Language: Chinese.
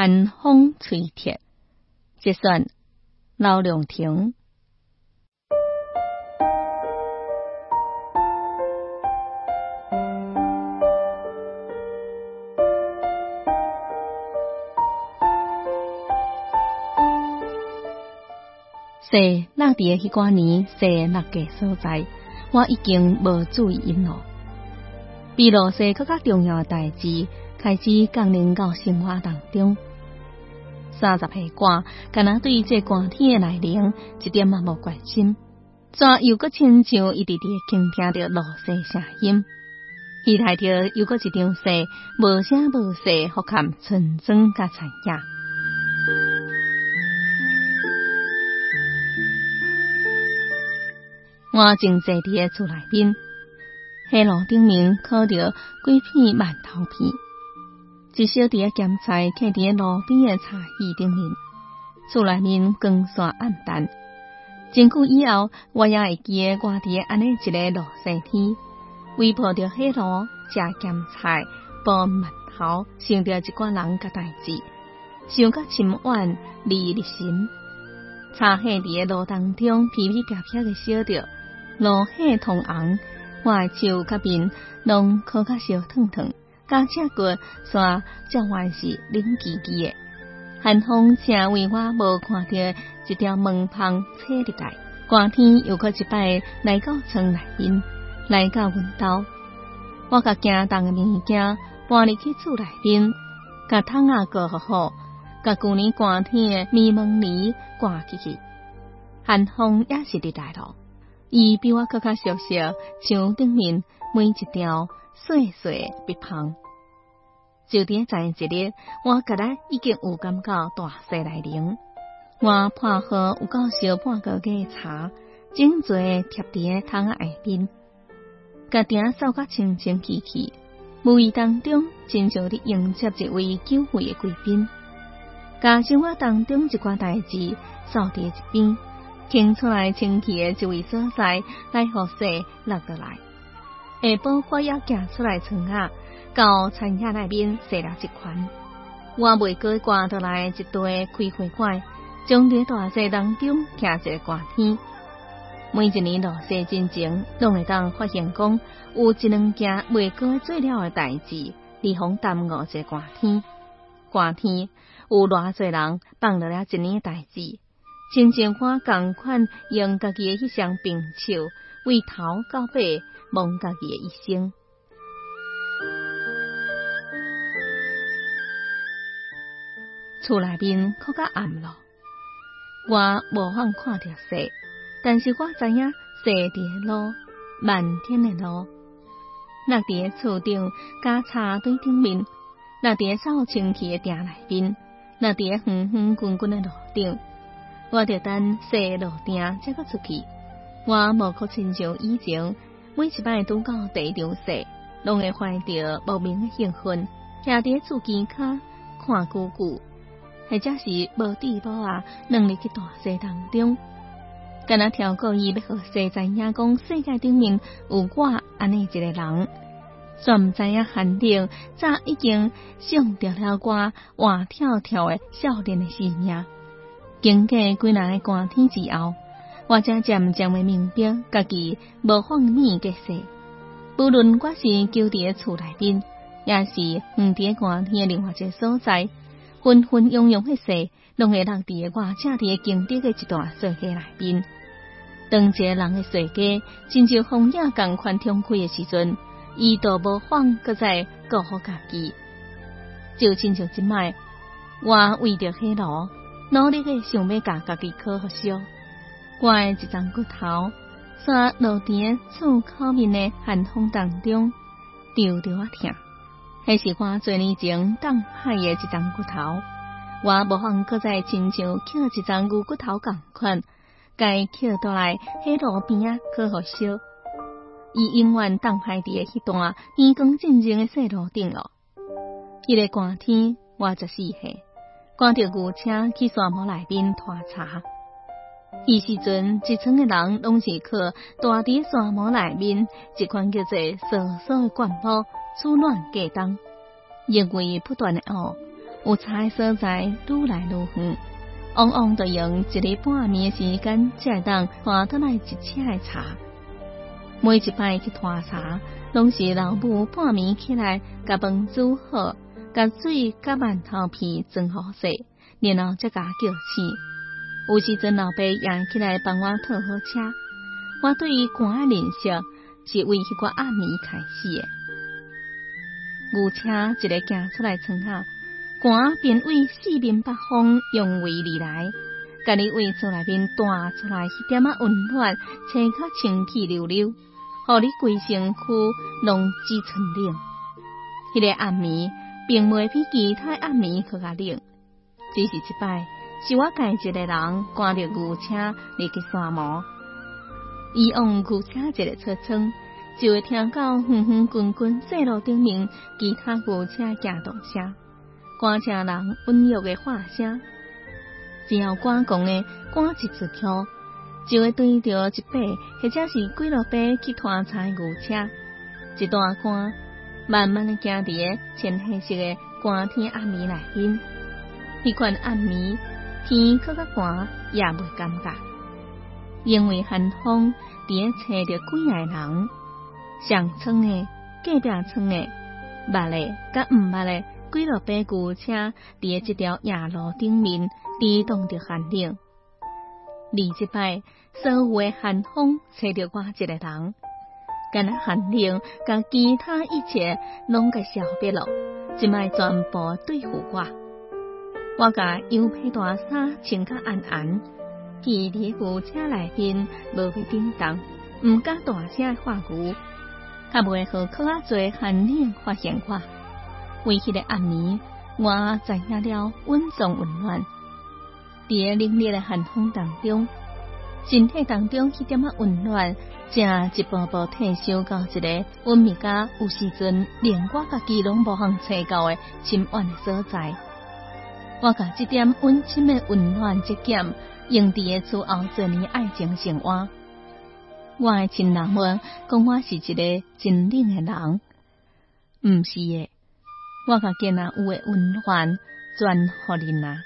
寒风吹贴，这算老凉亭。说那伫迄寡年，说那个所在，我已经无注意因咯。比如说更加重要的代志，开始降临到生活当中。三十岁歌，敢若对这寒天的来临一点也无关心，怎又搁亲像一直伫倾听着落雪声音，期待着又搁一场雪，无声无息，呼看纯真甲残影。我正坐伫厝内面，黑炉顶面烤着几片馒头片，一小碟咸菜徛伫路边的茶椅顶面。厝内面光线暗淡，真久以后，我也会记得我伫安尼一个落雪天，微抱着黑炉食咸菜、煲馒头，想着一寡人甲代志，想甲深晚离入神。茶黑伫路当中，噼噼啪啪的烧着。路血通红，我诶手甲面拢烤甲烧烫烫，加赤骨煞照还是冷叽叽诶。寒风正为我无看到一条门旁吹入来，寒天又搁一摆来到床内面，来到阮兜，我甲惊动诶物件搬入去厝内面，甲窗啊盖好好，甲旧年寒天诶棉门帘挂起去，寒风也是入来咯。伊比我更加熟悉墙顶面每一条细细壁旁。就伫在一日，我觉已经有感觉大雪来临。我泡好有够小半个嘅茶，整齐贴伫窗下边，家顶扫甲清清气气。无意当中，亲像伫迎接一位久违嘅贵宾。家生活当中一寡代志扫伫一边。清出来清气的一位所在，来何雪落过来。下晡我要行出来床下，到餐厅内面坐了一圈。我未过挂得来一堆开会馆，将伫大雪当中徛一个寒天。每一年落雪之前，拢会当发现讲有一两件未过做了的代志，离风耽误一个寒天。寒天有偌侪人放了了一年代志。亲像我共款用家己诶迄双冰手，为头到尾望家己诶一生。厝内面较较暗咯，我无法看着雪，但是我知影雪伫路，漫天诶路，那伫厝顶加茶堆顶面，那伫扫清气诶店内面，那伫远远滚滚诶路顶。我着等雪落定，才阁出去。我无可亲像以前，每一摆拄到第一场雪，拢会怀着莫名的兴奋，徛伫厝边卡看久久，或者是无地无啊，能力去大雪当中，敢若跳过伊要互世知影讲世界顶面有我安尼一个人，全毋知影限定早已经上掉了我活跳跳的少年的生命。经过几难个寒天之后，我才渐渐会明白，家己无放免嘅事。不论我是住伫厝内边，也是远伫寒天另外一个所在，纷纷涌涌嘅事，拢会落伫我正伫经历嘅一段岁月内边。当一个人嘅世界，亲像风影共款冲开嘅时阵，伊都无放搁再顾好家己。就亲像即摆，我为着黑罗。努力的想要甲家己考好烧，我的一张骨头，在落地厝口面的寒风当中，丢着我疼。迄是我做年前当害的一张骨头，我无妨搁再亲像捡一张牛骨头共款，该捡倒来迄路边啊烤好烧。伊永远当害伫的迄段天光静静的细路顶咯。一个寒天，我十四岁。赶着牛车去沙漠内面拖茶，伊时阵一村诶人拢是靠大伫沙漠内面一款叫做沙沙的灌木取暖过冬，因为不断的雨，有彩所在愈来愈远，往往都用一个半暝时间才会当换得来一车诶茶。每一摆去拖茶，拢是老母半暝起来，甲饭煮好，甲水甲馒头皮装好势，然后才甲叫醒。有时阵老爸也起来帮我套好车。我对于寒的认识是为迄个暗暝开始的。牛车一个行出来村下，寒便为四面八方拥围而来，甲你胃出内面带出来一点仔温暖，车较清气溜溜。互你规身躯拢只纯冷，迄个暗暝并未比其他暗暝更加冷。只是一摆，是我家一个人赶着牛车入去山毛，以往牛车一个车窗，就会听到风风滚滚细路顶面其他牛车行动声，赶车人温柔的话声，只要赶工的赶一次桥。就会对着一百或者是几落百去拖柴牛车，一段歌慢慢的行伫浅黑色的寒天暗暝内面，迄款暗暝天较较寒也袂尴尬，因为寒风伫吹着几个人，上村诶、隔壁村诶、捌的、甲毋捌的几落百牛车伫一条夜路顶面，抵挡着寒冷。而即摆所有诶寒风吹着我一个人，干那寒冷，甲其他一切拢甲消灭了，即摆全部对付我。我甲羊皮大衫穿甲暗暗，伫伫牛车内面无去叮当，毋敢大声话牛，较袂互靠啊侪寒冷发现我。为迄个暗暝，我知影了温存温暖。伫个凛冽的寒风当中，身体当中迄点仔温暖，正一步步退休到一个温密家，有时阵连我家己拢无通找到的心安的所在。我甲这点温馨的温暖之剑，用伫诶厝后做你爱情生活。我的亲人们讲我是一个真冷的人，毋是的，我甲今仔有诶温暖，全互恁啊。